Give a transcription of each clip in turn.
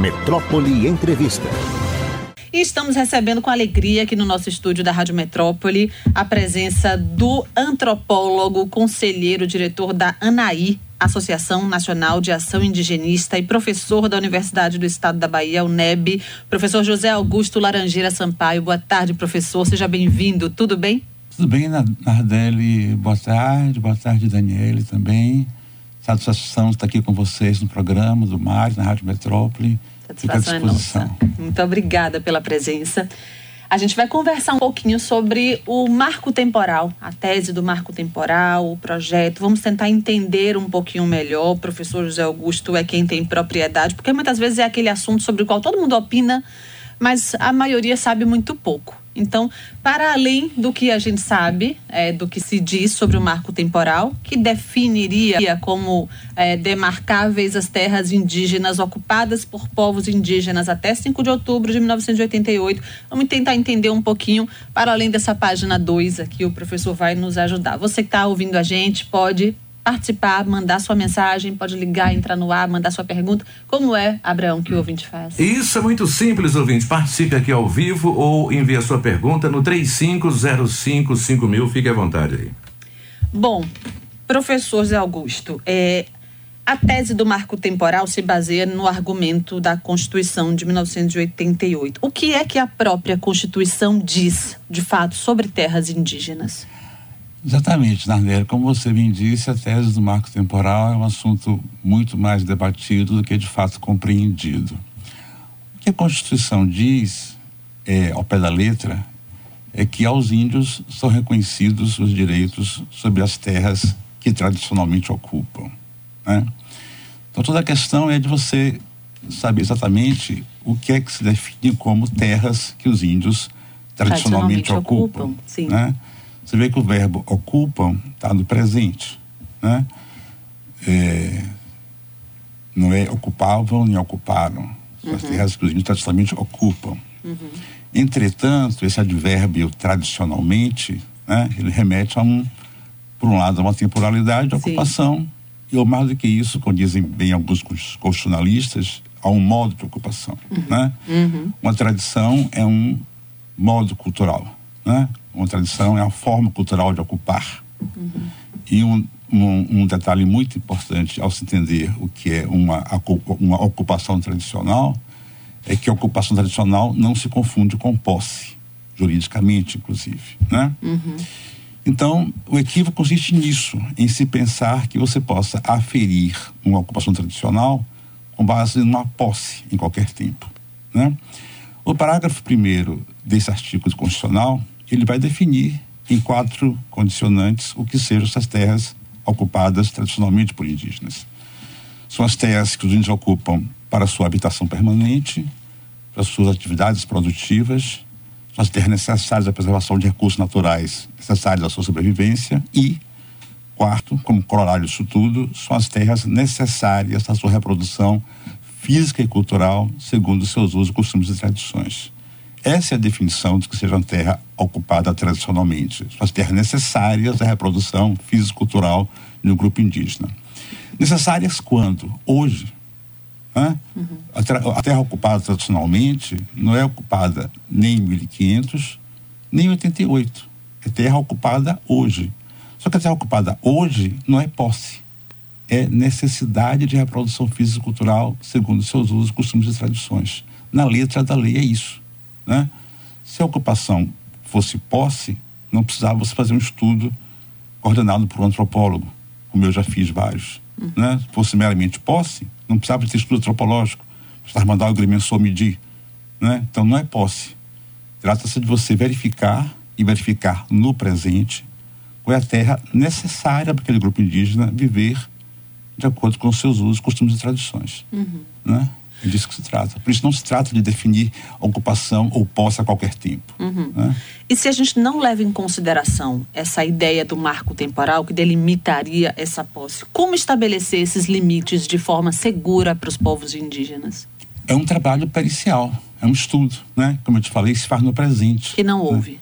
Metrópole Entrevista. E estamos recebendo com alegria aqui no nosso estúdio da Rádio Metrópole a presença do antropólogo, conselheiro, diretor da ANAI, Associação Nacional de Ação Indigenista e professor da Universidade do Estado da Bahia, UNEB, professor José Augusto Laranjeira Sampaio. Boa tarde, professor. Seja bem-vindo. Tudo bem? Tudo bem, Nardelli. Boa tarde. Boa tarde, Daniele também. Satisfação estar aqui com vocês no programa do Mário, na Rádio Metrópole. Satisfação Fica à disposição. É nossa. Muito obrigada pela presença. A gente vai conversar um pouquinho sobre o marco temporal, a tese do marco temporal, o projeto. Vamos tentar entender um pouquinho melhor. O professor José Augusto é quem tem propriedade, porque muitas vezes é aquele assunto sobre o qual todo mundo opina, mas a maioria sabe muito pouco. Então, para além do que a gente sabe, é, do que se diz sobre o marco temporal, que definiria como é, demarcáveis as terras indígenas ocupadas por povos indígenas até 5 de outubro de 1988, vamos tentar entender um pouquinho, para além dessa página 2 aqui, o professor vai nos ajudar. Você que está ouvindo a gente pode participar, mandar sua mensagem, pode ligar, entrar no ar, mandar sua pergunta. Como é, Abraão, que o ouvinte faz? Isso é muito simples, ouvinte. Participe aqui ao vivo ou envie a sua pergunta no 35055000. Fique à vontade aí. Bom, professor Zé Augusto, é, a tese do marco temporal se baseia no argumento da Constituição de 1988. O que é que a própria Constituição diz, de fato, sobre terras indígenas? Exatamente, Nardelli. Como você bem disse, a tese do marco temporal é um assunto muito mais debatido do que de fato compreendido. O que a Constituição diz, é, ao pé da letra, é que aos índios são reconhecidos os direitos sobre as terras que tradicionalmente ocupam. Né? Então, toda a questão é de você saber exatamente o que é que se define como terras que os índios tradicionalmente, tradicionalmente ocupam. ocupam sim. Você vê que o verbo ocupam está no presente, né? É, não é ocupavam nem ocuparam. Uhum. As terras que os índios tradicionalmente ocupam. Uhum. Entretanto, esse advérbio tradicionalmente, né, ele remete a um, por um lado, a uma temporalidade de ocupação, e ou mais do que isso, como dizem bem alguns constitucionalistas, a um modo de ocupação. Uhum. Né? Uhum. Uma tradição é um modo cultural. Né? Uma tradição é a forma cultural de ocupar. Uhum. E um, um, um, detalhe muito importante ao se entender o que é uma, uma ocupação tradicional é que a ocupação tradicional não se confunde com posse, juridicamente, inclusive. Né? Uhum. Então, o equívoco consiste nisso, em se pensar que você possa aferir uma ocupação tradicional com base numa posse em qualquer tempo. Né? O parágrafo primeiro desse artigo constitucional ele vai definir em quatro condicionantes o que sejam essas terras ocupadas tradicionalmente por indígenas. São as terras que os índios ocupam para sua habitação permanente, para suas atividades produtivas, são as terras necessárias à preservação de recursos naturais necessários à sua sobrevivência e, quarto, como corolário disso tudo, são as terras necessárias à sua reprodução física e cultural segundo seus usos, costumes e tradições. Essa é a definição de que seja uma terra ocupada tradicionalmente. São as terras necessárias à reprodução físico-cultural de um grupo indígena. Necessárias quando? Hoje. Né? Uhum. A, terra, a, terra ocupada tradicionalmente não é ocupada nem em 1500, nem em 88. É terra ocupada hoje. Só que a terra ocupada hoje não é posse. É necessidade de reprodução físico-cultural segundo seus usos, costumes e tradições. Na letra da lei é isso. Né? Se a ocupação fosse posse, não precisava você fazer um estudo coordenado por um antropólogo, como eu já fiz vários. Uhum. Né? Se fosse meramente posse, não precisava ter estudo antropológico, precisava mandar o agrimensor medir. Né? Então não é posse. Trata-se de você verificar e verificar no presente qual é a terra necessária para aquele grupo indígena viver de acordo com seus usos, costumes e tradições. Uhum. Né? É disso que se trata. Por isso não se trata de definir ocupação ou posse a qualquer tempo. Uhum. Né? E se a gente não leva em consideração essa ideia do marco temporal que delimitaria essa posse, como estabelecer esses limites de forma segura para os povos indígenas? É um trabalho pericial, é um estudo, né? Como eu te falei, se faz no presente. Que não né? houve.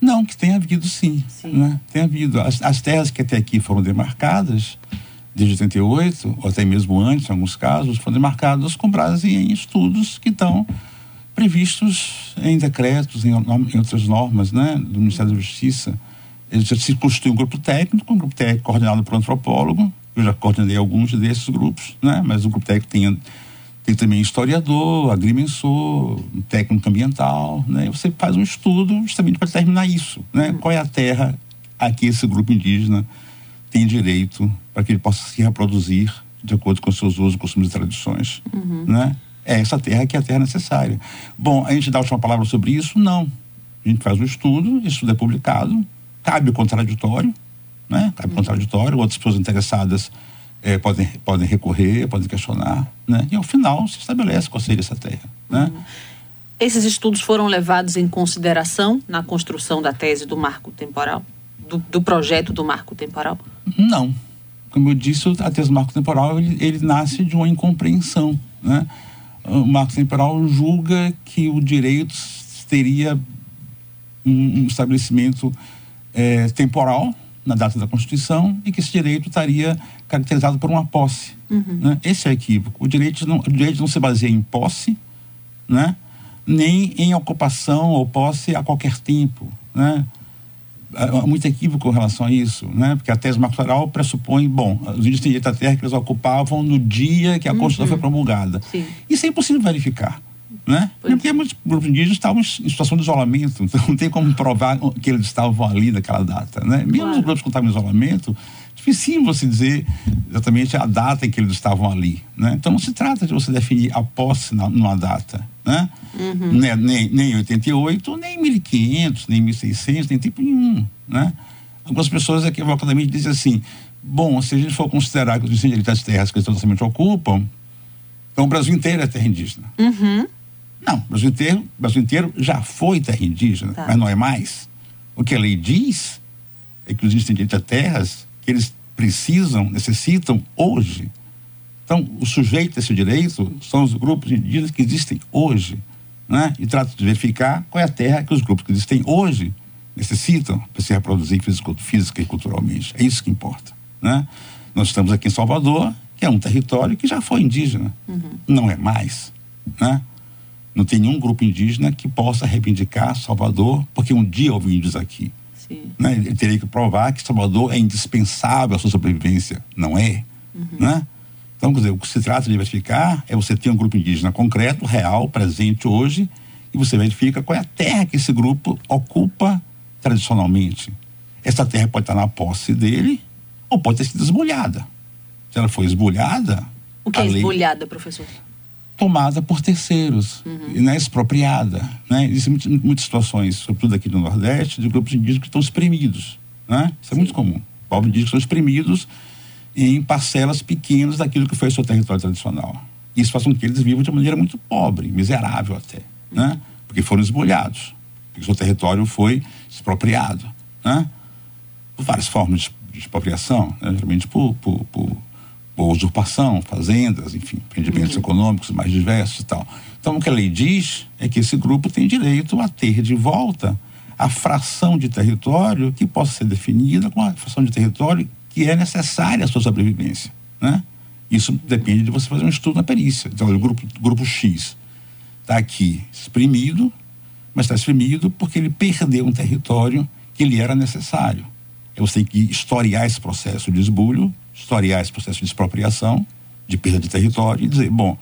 Não, que tem havido sim. sim. Né? Tem havido. As, as terras que até aqui foram demarcadas desde 88, ou até mesmo antes, em alguns casos, foram demarcadas com base em estudos que estão previstos em decretos, em, em outras normas né, do Ministério da Justiça. Ele já se constitui um grupo técnico, um grupo técnico coordenado por um antropólogo, eu já coordenei alguns desses grupos, né, mas o grupo técnico tem, tem também historiador, agrimensor, técnico ambiental, né, você faz um estudo justamente para determinar isso, né, qual é a terra a que esse grupo indígena tem direito para que ele possa se reproduzir de acordo com seus usos, costumes e tradições, uhum. né? É essa terra que é a terra necessária. Bom, a gente dá a última palavra sobre isso? Não. A gente faz um estudo, estudo é publicado, cabe o contraditório, né? Cabe uhum. contraditório, outras pessoas interessadas é, podem, podem recorrer, podem questionar, né? E ao final se estabelece qual seria essa terra, né? Uhum. Esses estudos foram levados em consideração na construção da tese do marco temporal, do, do projeto do marco temporal? Não. Como eu disse, a tese do marco temporal ele, ele nasce de uma incompreensão, né? O marco temporal julga que o direito teria um, estabelecimento é, temporal na data da Constituição e que esse direito estaria caracterizado por uma posse. Uhum. Né? Esse é o equívoco. O direito, não, o direito não se baseia em posse, né? nem em ocupação ou posse a qualquer tempo. Né? Há muito equívoco com relação a isso, né? Porque a tese marcoral pressupõe, bom, os índios têm direito à terra que eles ocupavam no dia que a uhum. Constituição foi promulgada. Sim. Isso é impossível verificar. Né? Porque muitos grupos indígenas estavam em situação de isolamento, então não tem como provar que eles estavam ali naquela data. Né? Mesmo claro. os grupos que estavam em isolamento, dificílimo você dizer exatamente a data em que eles estavam ali. Né? Então não se trata de você definir a posse na, numa data. Né? Uhum. Nem, nem, nem 88, nem 1500, nem 1600, nem tipo nenhum. Né? Algumas pessoas equivocadamente dizem assim: bom, se a gente for considerar que os incêndios das terras que eles totalmente ocupam, então o Brasil inteiro é terra indígena. Uhum. Não, o Brasil inteiro, o Brasil inteiro já foi terra indígena, tá. mas não é mais. O que a lei diz é que os indígenas têm direito a terras que eles precisam, necessitam hoje. Então, o sujeito desse direito são os grupos indígenas que existem hoje. Né? E trata de verificar qual é a terra que os grupos que existem hoje necessitam para se reproduzir física e culturalmente. É isso que importa. Né? Nós estamos aqui em Salvador, que é um território que já foi indígena. Uhum. Não é mais. Né? Não tem nenhum grupo indígena que possa reivindicar Salvador, porque um dia houve índios aqui. Né? Ele teria que provar que Salvador é indispensável à sua sobrevivência. Não é. Uhum. Né? Então, quer dizer, o que se trata de verificar é você ter um grupo indígena concreto, real, presente hoje, e você verifica qual é a terra que esse grupo ocupa tradicionalmente. Essa terra pode estar na posse dele ou pode ter sido esbulhada. Se ela for esbulhada. O que é lei... esbulhada, professor? tomada por terceiros, uhum. né, expropriada. Né? Existem muitas, muitas situações, sobretudo aqui no Nordeste, de grupos indígenas que estão exprimidos. Né? Isso é muito comum. Povos indígenas são exprimidos em parcelas pequenas daquilo que foi o seu território tradicional. Isso faz com que eles vivam de maneira muito pobre, miserável até, né? Porque foram esbolhados, porque o seu território foi expropriado. Né? Por várias formas de, expropriação, né? geralmente por, por, por ou usurpação, fazendas, enfim, empreendimentos uhum. econômicos mais diversos e tal. Então, o que a lei diz é que esse grupo tem direito a ter de volta a fração de território que possa ser definida com a fração de território que é necessária à sua sobrevivência, né? Isso depende de você fazer um estudo na perícia. Então, o grupo, grupo X está aqui exprimido, mas está exprimido porque ele perdeu um território que lhe era necessário. Você tem que historiar esse processo de esbulho historiar esse processo de expropriação, de perda de território e dizer, bom,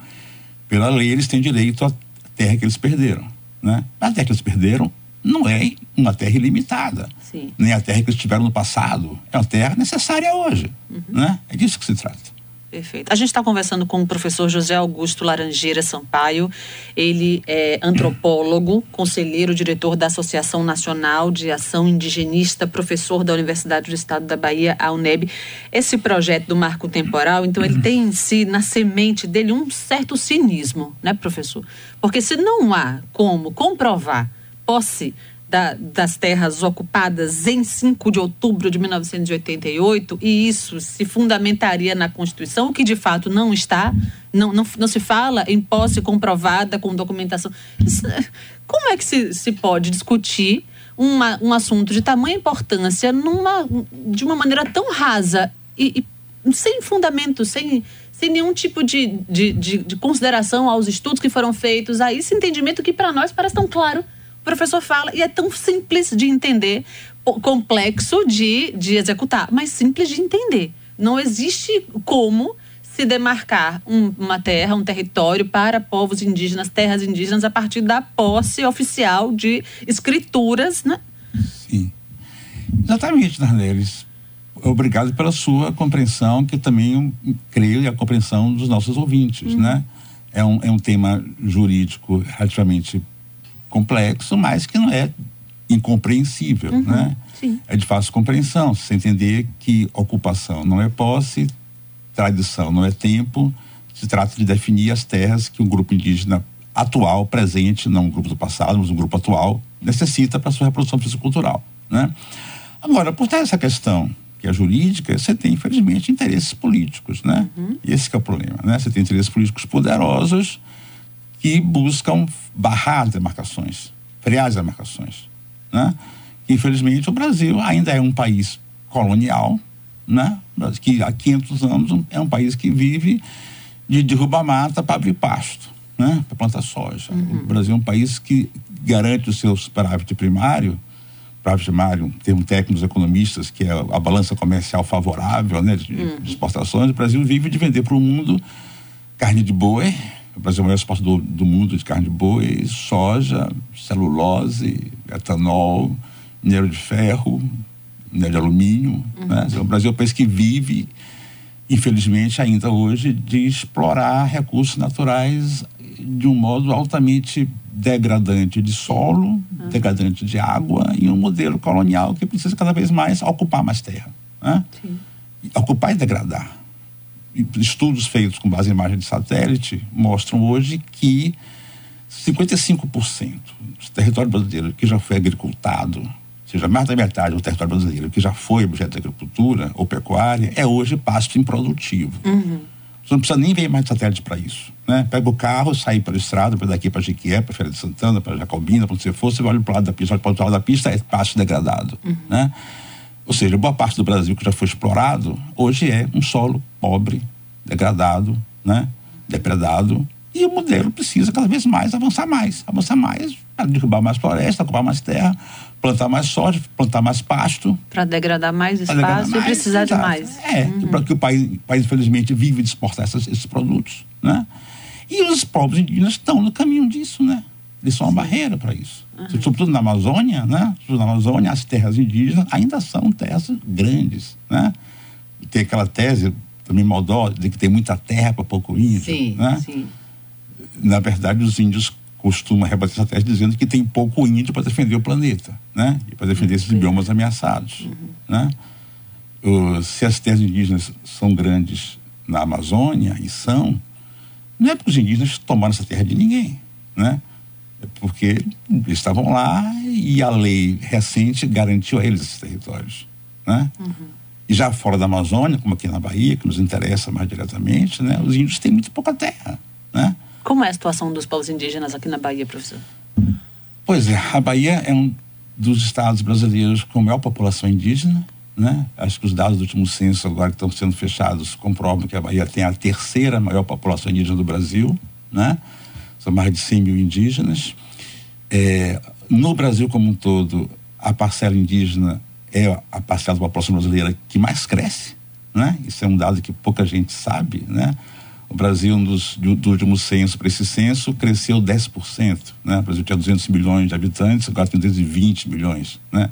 pela lei eles têm direito à terra que eles perderam, né? A terra que eles perderam não é uma terra ilimitada, Sim. nem a terra que eles tiveram no passado, é uma terra necessária hoje, uhum. né? É disso que se trata. Perfeito. A gente está conversando com o professor José Augusto Laranjeira Sampaio. Ele é antropólogo, conselheiro, diretor da Associação Nacional de Ação Indigenista, professor da Universidade do Estado da Bahia, a UNEB. Esse projeto do marco temporal, então, ele tem em si, na semente dele, um certo cinismo, né, professor? Porque se não há como comprovar posse da, das terras ocupadas em 5 de outubro de 1988, e isso se fundamentaria na Constituição, que de fato não está, não, não, não se fala em posse comprovada com documentação. Como é que se, se pode discutir uma, um assunto de tamanha importância numa, de uma maneira tão rasa e, e sem fundamento, sem, sem nenhum tipo de, de, de, de consideração aos estudos que foram feitos, a esse entendimento que para nós parece tão claro. O professor fala e é tão simples de entender, complexo de, de executar, mas simples de entender. Não existe como se demarcar um, uma terra, um território para povos indígenas, terras indígenas, a partir da posse oficial de escrituras, né? Sim. Exatamente, Narnelis. Obrigado pela sua compreensão, que eu também creio é a compreensão dos nossos ouvintes, uhum. né? É um, é um tema jurídico relativamente complexo, mas que não é incompreensível, uhum. né? Sim. É de fácil compreensão, se entender que ocupação não é posse, tradição não é tempo, se trata de definir as terras que um grupo indígena atual, presente, não um grupo do passado, mas um grupo atual, necessita para sua reprodução fisicultural, né? Agora, por ter essa questão que é jurídica, você tem, infelizmente, interesses políticos, né? Uhum. E esse é o problema, né? Você tem interesses políticos poderosos que buscam barrar as demarcações, frear as demarcações, né? Infelizmente, o Brasil ainda é um país colonial, né? que há 500 anos é um país que vive de derrubar mata para abrir pasto, né? para plantar soja. Uhum. O Brasil é um país que garante o seu superávit primário, superávit primário, termo técnico dos economistas, que é a balança comercial favorável né? de, uhum. de exportações. O Brasil vive de vender para o mundo carne de boi, o Brasil é o maior exportador do mundo de carne de boi, soja, celulose, etanol, minério de ferro, né, de alumínio. Uhum. Né? O Brasil é um país que vive, infelizmente, ainda hoje, de explorar recursos naturais de um modo altamente degradante de solo, uhum. degradante de água e um modelo colonial que precisa cada vez mais ocupar mais terra. Né? Ocupar e degradar. Estudos feitos com base em imagem de satélite mostram hoje que 55% do território brasileiro que já foi agricultado seja, mais da metade do território brasileiro que já foi objeto de agricultura ou pecuária, é hoje pasto improdutivo. Uhum. Você não precisa nem ver mais satélite para isso. Né? Pega o carro, sai para a estrada, para daqui para Jequié, para Feira de Santana, para Jacobina, para onde você for, você olha para o lado da pista, olha para o outro lado da pista, é pasto degradado. Uhum. Né? Ou seja, boa parte do Brasil que já foi explorado, hoje é um solo pobre, degradado, né? depredado, e o modelo precisa cada vez mais avançar mais, avançar mais, para derrubar mais floresta, ocupar mais terra, plantar mais soja, plantar mais pasto. Para degradar mais espaço degradar mais, e precisar exato. de mais. É, uhum. para que o país, o país, infelizmente, vive de exportar essas, esses produtos. Né? E os povos indígenas estão no caminho disso, né? Eles são uma barreira para isso. Uhum. Sobretudo na Amazônia, né? Sobretudo na Amazônia, as terras indígenas ainda são terras grandes, né? Tem aquela tese também maldosa de que tem muita terra para pouco índio, sim, né? Sim. Na verdade, os índios costuma rebater essa tese dizendo que tem pouco índio para defender o planeta, né? E para defender esses biomas ameaçados, uhum. né? O, se as terras indígenas são grandes na Amazônia, e são, não é porque os indígenas tomaram essa terra de ninguém, né? Porque estavam lá e a lei recente garantiu a eles esses territórios, né? Uhum. E já fora da Amazônia, como aqui na Bahia, que nos interessa mais diretamente, né? Os índios têm muito pouca terra, né? Como é a situação dos povos indígenas aqui na Bahia, professor? Pois é, a Bahia é um dos estados brasileiros com maior população indígena, né? Acho que os dados do último censo agora que estão sendo fechados comprovam que a Bahia tem a terceira maior população indígena do Brasil, né? São mais de 100 mil indígenas. É, no Brasil como um todo, a parcela indígena é a parcela da população brasileira que mais cresce, né? Isso é um dado que pouca gente sabe, né? O Brasil, nos, do, do último censo para esse censo, cresceu 10%. Né? O Brasil tinha 200 milhões de habitantes, agora tem 220 milhões. Né?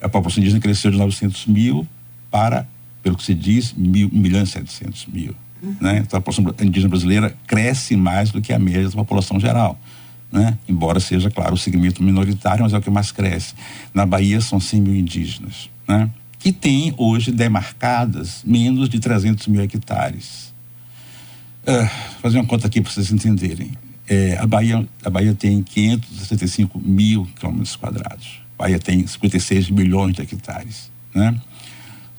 A população indígena cresceu de 900 mil para, pelo que se diz, mil, 1 milhão e 700 mil. Né? Então a população indígena brasileira cresce mais do que a média da população geral. Né? Embora seja, claro, o segmento minoritário, mas é o que mais cresce. Na Bahia são 100 mil indígenas, né? que têm hoje demarcadas menos de 300 mil hectares. Uh, fazer uma conta aqui para vocês entenderem. É, a, Bahia, a Bahia tem 565 mil quilômetros quadrados. A Bahia tem 56 milhões de hectares. Né?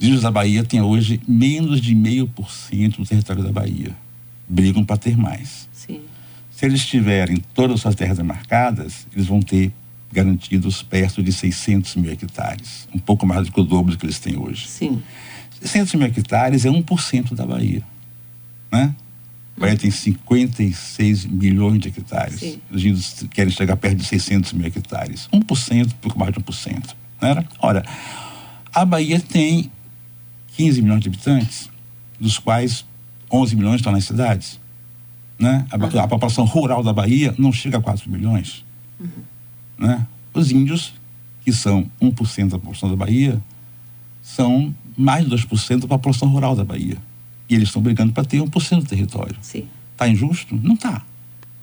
Os índios da Bahia têm hoje menos de meio por cento do território da Bahia. Brigam para ter mais. Sim. Se eles tiverem todas as suas terras demarcadas, eles vão ter garantidos perto de 600 mil hectares. Um pouco mais do que o dobro do que eles têm hoje. Sim. 600 mil hectares é 1% da Bahia. Né? A Bahia tem 56 milhões de hectares. Sim. Os índios querem chegar perto de 600 mil hectares. 1%, pouco mais de 1%. Né? Ora, a Bahia tem 15 milhões de habitantes, dos quais 11 milhões estão nas cidades. Né? A, uhum. a população rural da Bahia não chega a 4 milhões. Uhum. Né? Os índios, que são 1% da população da Bahia, são mais de 2% da população rural da Bahia. E eles estão brigando para ter 1% do território. Está injusto? Não está.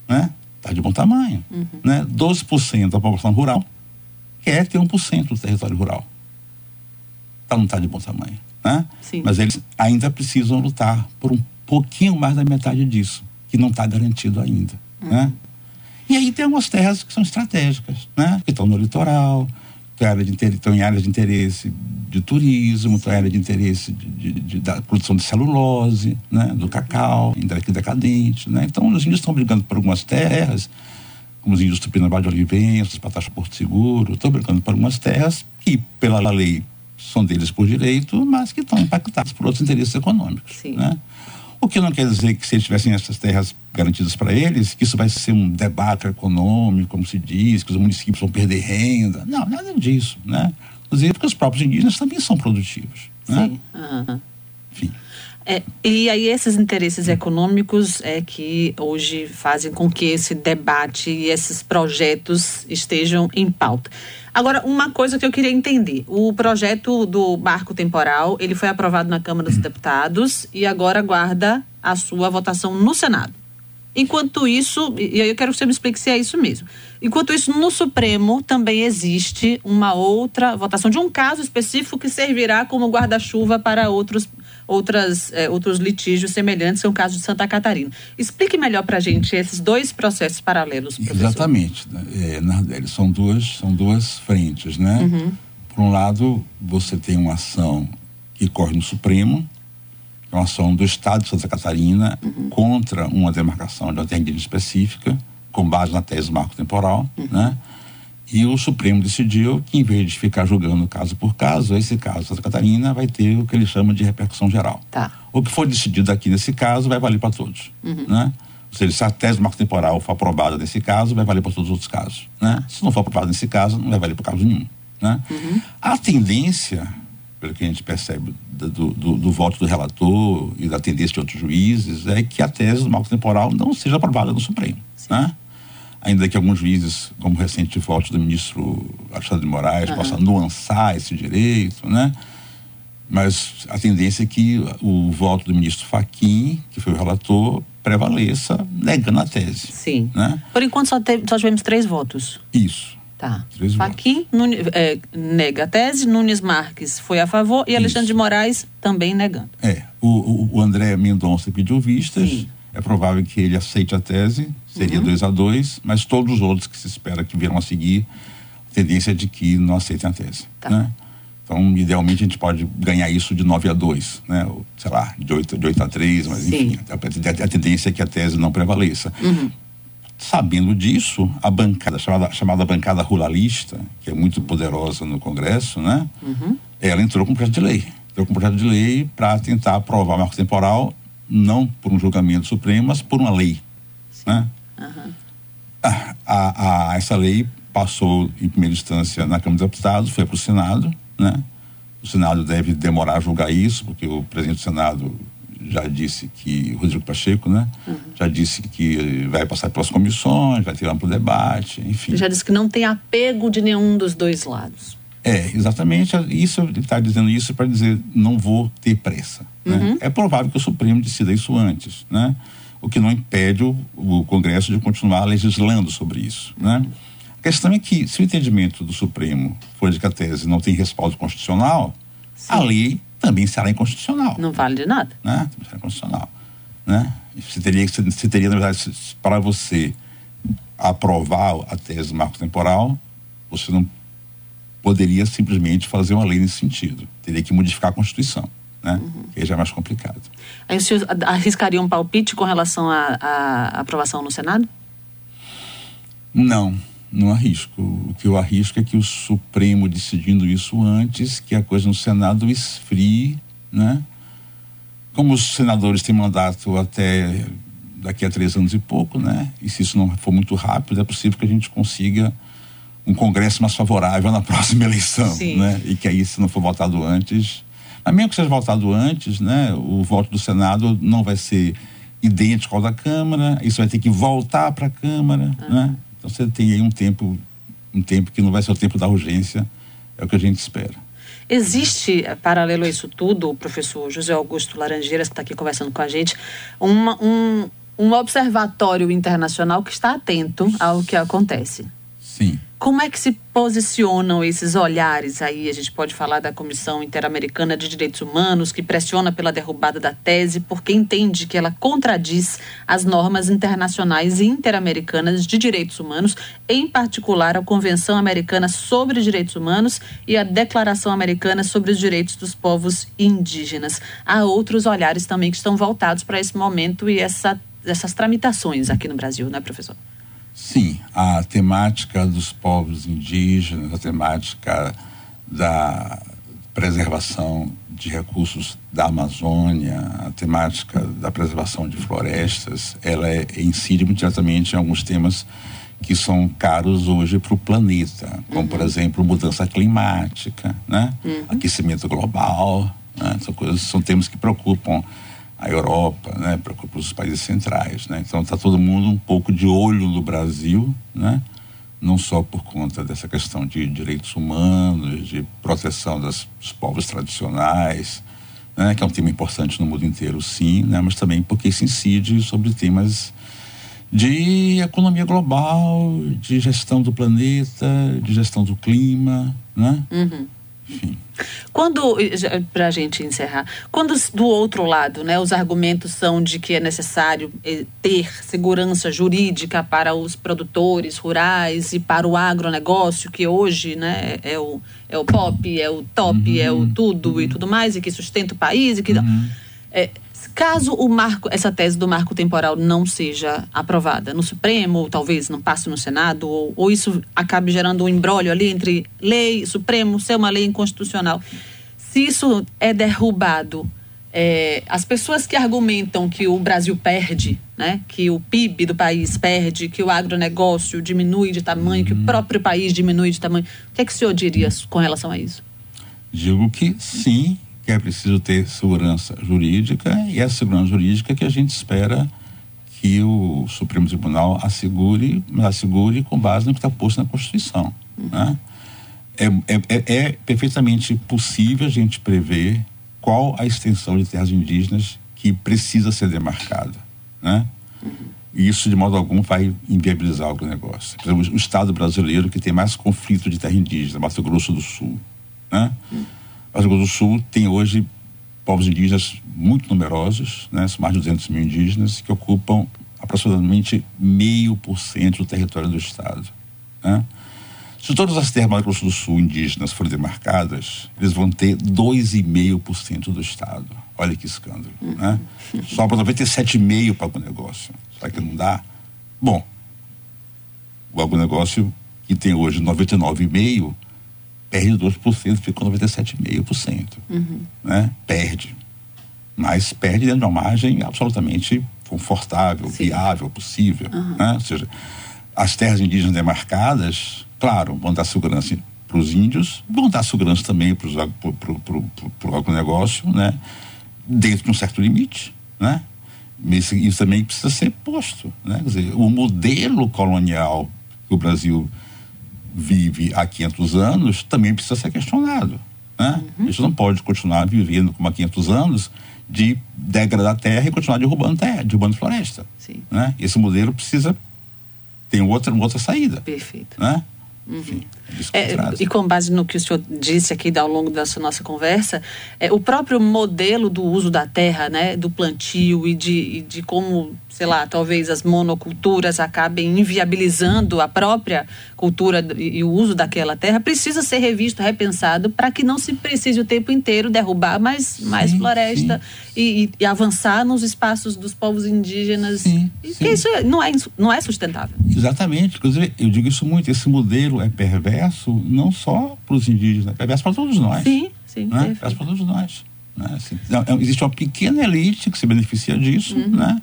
Né? Está de bom tamanho. Uhum. Né? 12% da população rural quer ter 1% do território rural. Tá, não está de bom tamanho. Né? Mas eles ainda precisam lutar por um pouquinho mais da metade disso, que não está garantido ainda. Uhum. Né? E aí tem algumas terras que são estratégicas, né? que estão no litoral, estão em áreas de interesse de turismo, estão em área de interesse de, de, de, da produção de celulose, né? do cacau, ainda decadente. Né? Então os índios estão brigando por algumas terras, como os índios Tupinambá de Olivença, os Pataxo Porto Seguro, estão brigando por algumas terras que, pela lei, são deles por direito, mas que estão impactados por outros interesses econômicos. Né? O que não quer dizer que se eles tivessem essas terras garantidas para eles, que isso vai ser um debate econômico, como se diz, que os municípios vão perder renda. Não, nada disso, né? Inclusive porque os próprios indígenas também são produtivos. Né? Sim. Uhum. Enfim. É, e aí esses interesses econômicos é que hoje fazem com que esse debate e esses projetos estejam em pauta. Agora, uma coisa que eu queria entender: o projeto do marco temporal ele foi aprovado na Câmara dos Deputados e agora aguarda a sua votação no Senado. Enquanto isso, e aí eu quero que você me explique se é isso mesmo. Enquanto isso, no Supremo também existe uma outra votação de um caso específico que servirá como guarda-chuva para outros outras, é, outros litígios semelhantes, é o caso de Santa Catarina. Explique melhor para a gente esses dois processos paralelos, professor. Exatamente. Né? É, Nardelli, são duas, são duas frentes, né? Uhum. Por um lado, você tem uma ação que corre no Supremo, é uma ação do Estado de Santa Catarina uhum. contra uma demarcação de uma terra específica, com base na tese marco temporal, uhum. né? E o Supremo decidiu que, em vez de ficar julgando caso por caso, esse caso Santa Catarina vai ter o que ele chama de repercussão geral. Tá. O que for decidido aqui nesse caso vai valer para todos. Uhum. Né? Ou seja, se a tese marco temporal for aprovada nesse caso, vai valer para todos os outros casos. Né? Se não for aprovada nesse caso, não vai valer para caso nenhum. Né? Uhum. A tendência, pelo que a gente percebe do, do, do, voto do relator e da tendência de outros juízes, é que a tese do marco temporal não seja aprovada no Supremo. Né? Ainda que alguns juízes, como o recente voto do ministro Alexandre de Moraes, uhum. possam nuançar esse direito, né? Mas a tendência é que o voto do ministro Faquim, que foi o relator, prevaleça negando a tese. Sim. Né? Por enquanto só, teve, só tivemos três votos. Isso. Tá. Três Faquim é, nega a tese, Nunes Marques foi a favor e Alexandre Isso. de Moraes também negando. É. O, o, o André Mendonça pediu vistas. Sim. É provável que ele aceite a tese, seria 2 uhum. a 2 mas todos os outros que se espera que virão a seguir, a tendência é de que não aceitem a tese. Tá. Né? Então, idealmente, a gente pode ganhar isso de 9 a 2, né? Ou, sei lá, de 8, de 8 a 3, mas Sim. enfim, a, a, a, tendência é que a tese não prevaleça. Uhum. Sabendo disso, a bancada, chamada, chamada bancada ruralista, que é muito poderosa no Congresso, né? Uhum. Ela entrou com um projeto de lei. Entrou com um projeto de lei para tentar aprovar o marco temporal, não por um julgamento supremo, mas por uma lei. Né? Uhum. A, a, a, essa lei passou em primeira instância na Câmara dos Deputados, foi para o Senado, né? O Senado deve demorar a julgar isso, porque o presidente do Senado já disse que, o Rodrigo Pacheco, né? Uhum. Já disse que vai passar pelas comissões, vai tirar para o debate, enfim. Já disse que não tem apego de nenhum dos dois lados. É, exatamente. Isso ele está dizendo isso para dizer não vou ter pressa. Né? Uhum. É provável que o Supremo decida isso antes, né? O que não impede o, o Congresso de continuar legislando sobre isso. Né? A questão é que, se o entendimento do Supremo for de que a tese não tem respaldo constitucional, Sim. a lei também será inconstitucional. Não vale de nada. Né? Será inconstitucional. Né? Você teria, você teria, na verdade, para você aprovar a tese do marco temporal, você não poderia simplesmente fazer uma lei nesse sentido. Teria que modificar a Constituição né? Uhum. Que já é mais complicado. Aí o senhor arriscaria um palpite com relação à aprovação no Senado? Não, não arrisco. O que eu arrisco é que o Supremo decidindo isso antes, que a coisa no Senado esfrie né? Como os senadores têm mandato até daqui a três anos e pouco, né? E se isso não for muito rápido, é possível que a gente consiga um Congresso mais favorável na próxima eleição, Sim. né? E que aí, se não for votado antes, mas mesmo que seja votado antes, né? O voto do Senado não vai ser idêntico ao da Câmara, isso vai ter que voltar para a Câmara, ah. né? Então você tem aí um tempo, um tempo que não vai ser o tempo da urgência, é o que a gente espera. Existe, eh, paralelo a isso tudo, o professor José Augusto Laranjeiras, que está aqui conversando com a gente, uma, um, um observatório internacional que está atento ao que acontece. Sim. Como é que se posicionam esses olhares aí? A gente pode falar da Comissão Interamericana de Direitos Humanos, que pressiona pela derrubada da tese, porque entende que ela contradiz as normas internacionais e interamericanas de direitos humanos, em particular a Convenção Americana sobre Direitos Humanos e a Declaração Americana sobre os Direitos dos Povos Indígenas. Há outros olhares também que estão voltados para esse momento e essa, essas tramitações aqui no Brasil, não é, professor? Sim, a temática dos povos indígenas, a temática da preservação de recursos da Amazônia, a temática da preservação de florestas, ela é, incide muito diretamente em alguns temas que são caros hoje para o planeta, como uhum. por exemplo mudança climática, né? Uhum. aquecimento global, né? são coisas, são temas que preocupam a Europa, né, para os países centrais, né? Então está todo mundo um pouco de olho no Brasil, né? Não só por conta dessa questão de direitos humanos, de proteção das, dos povos tradicionais, né, que é um tema importante no mundo inteiro, sim, né, mas também porque isso incide sobre temas de economia global, de gestão do planeta, de gestão do clima, né? Uhum. Quando, para a gente encerrar, quando do outro lado, né, os argumentos são de que é necessário eh, ter segurança jurídica para os produtores rurais e para o agronegócio, que hoje né, é, o, é o pop, é o top, uhum. é o tudo uhum. e tudo mais, e que sustenta o país, e que. Uhum. É, Caso o marco, essa tese do marco temporal não seja aprovada no Supremo, ou talvez não passe no Senado, ou, ou isso acabe gerando um embrólio ali entre lei, Supremo, ser uma lei inconstitucional. Se isso é derrubado, é, as pessoas que argumentam que o Brasil perde, né, que o PIB do país perde, que o agronegócio diminui de tamanho, que o uhum. próprio país diminui de tamanho, o que é que o senhor diria com relação a isso? Digo que sim, que é preciso ter segurança jurídica e é a segurança jurídica que a gente espera que o Supremo Tribunal assegure, assegure com base no que está posto na Constituição. Né? É, é, é, é, perfeitamente possível a gente prever qual a extensão de terras indígenas que precisa ser demarcada. Né? E isso, de modo algum, vai inviabilizar o negócio. Por exemplo, o Estado brasileiro que tem mais conflito de terra indígena, Mato Grosso do Sul. Né? Mato Grosso do Sul tem hoje povos indígenas muito numerosos, né? Mais de 200 mil indígenas que ocupam aproximadamente meio por cento do território do estado. Né? Se todas as terras do Mato Grosso do Sul indígenas forem demarcadas, eles vão ter 2,5% do estado. Olha que escândalo, né? Sobra 97,5% para o negócio. Será que não dá? Bom, o agronegócio que tem hoje 99,5% perde 2%, fica com 97,5%. Uhum. Né? Perde. Mas perde dentro de uma margem absolutamente confortável, Sim. viável, possível. Uhum. Né? Ou seja, as terras indígenas demarcadas, claro, vão dar segurança para os índios, vão dar segurança também para o agronegócio, né? dentro de um certo limite. Né? Isso, isso também precisa ser posto. Né? Quer dizer, o modelo colonial que o Brasil vive há 500 anos também precisa ser questionado. Né? Uhum. A gente não pode continuar vivendo como há 500 anos de degradar a terra e continuar derrubando terra, derrubando floresta. Sim. Né? Esse modelo precisa ter outra, outra saída. Perfeito. Né? Uhum. Enfim, é, e com base no que o senhor disse aqui ao longo dessa nossa conversa, é, o próprio modelo do uso da terra, né, do plantio e de, e de como sei lá, talvez as monoculturas acabem inviabilizando a própria cultura e o uso daquela terra, precisa ser revisto, repensado, para que não se precise o tempo inteiro derrubar mais, sim, mais floresta e, e, avançar nos espaços dos povos indígenas. Sim, sim. Isso não é, não é sustentável. Exatamente. Inclusive, eu digo isso muito, esse modelo é perverso não só para os indígenas, é perverso para todos nós. Sim, sim. Né? É perverso para todos nós. Né? Assim, é, existe uma pequena elite que se beneficia disso, uhum. né?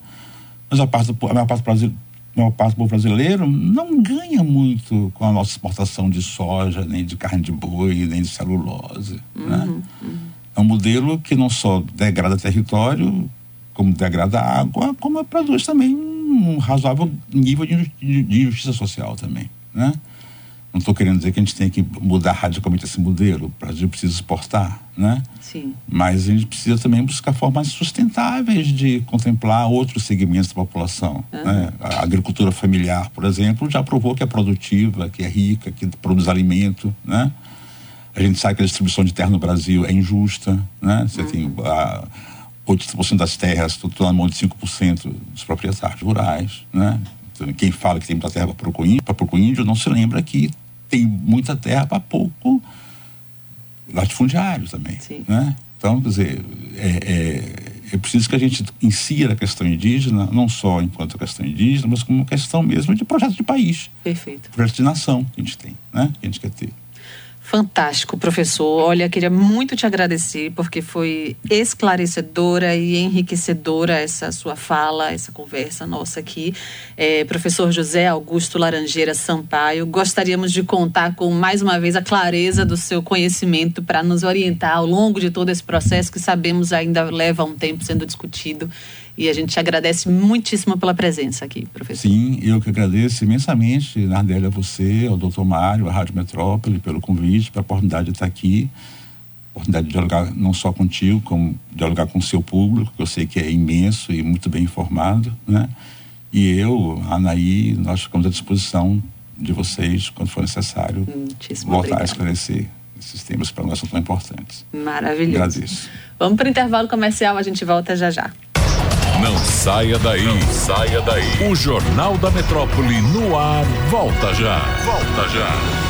mas a, parte a maior parte do Brasil maior parte do povo brasileiro não ganha muito com a nossa exportação de soja, nem de carne de boi, nem de celulose. Uhum, né? Uhum. É um modelo que não só degrada território, como degrada água, como produz também um razoável nível de, de, de justiça social também. Né? Não estou querendo dizer que a gente tem que mudar radicalmente esse modelo. O Brasil precisa exportar, né? Sim. Mas a gente precisa também buscar formas sustentáveis de contemplar outros segmentos da população. Uhum. Né? A agricultura familiar, por exemplo, já provou que é produtiva, que é rica, que produz alimento, né? A gente sabe que a distribuição de terra no Brasil é injusta, né? Você uhum. tem a, 80% das terras estão na mão de 5% dos proprietários rurais, né? Então, quem fala que tem muita terra para pouco índio não se lembra que tem muita terra para pouco latifundiário também. Sim. Né? Então, quer dizer, é, é, é, preciso que a gente insira a questão indígena, não só enquanto questão indígena, mas como questão mesmo de projeto de país. Perfeito. Projeto de nação que a gente tem, né? que a gente quer ter. Fantástico, professor. Olha, queria muito te agradecer porque foi esclarecedora e enriquecedora essa sua fala, essa conversa nossa aqui. É, professor José Augusto Laranjeira Sampaio, gostaríamos de contar com mais uma vez a clareza do seu conhecimento para nos orientar ao longo de todo esse processo que sabemos ainda leva um tempo sendo discutido e a gente agradece muitíssimo pela presença aqui, professor. Sim, eu que agradeço imensamente, Nardelli, a você, ao doutor Mário, à Rádio Metrópole, pelo convite, pela oportunidade de estar aqui. Oportunidade de dialogar não só contigo, como dialogar com o seu público, que eu sei que é imenso e muito bem informado, né? E eu, a Anaí, nós ficamos à disposição de vocês quando for necessário Muitíssimo voltar obrigado. a esclarecer esses temas para nós são tão importantes. Maravilhoso. Agradeço. Vamos para o intervalo comercial, a gente volta já já. Não saia daí. Não saia daí. O Jornal da Metrópole no ar. Volta já. Volta já.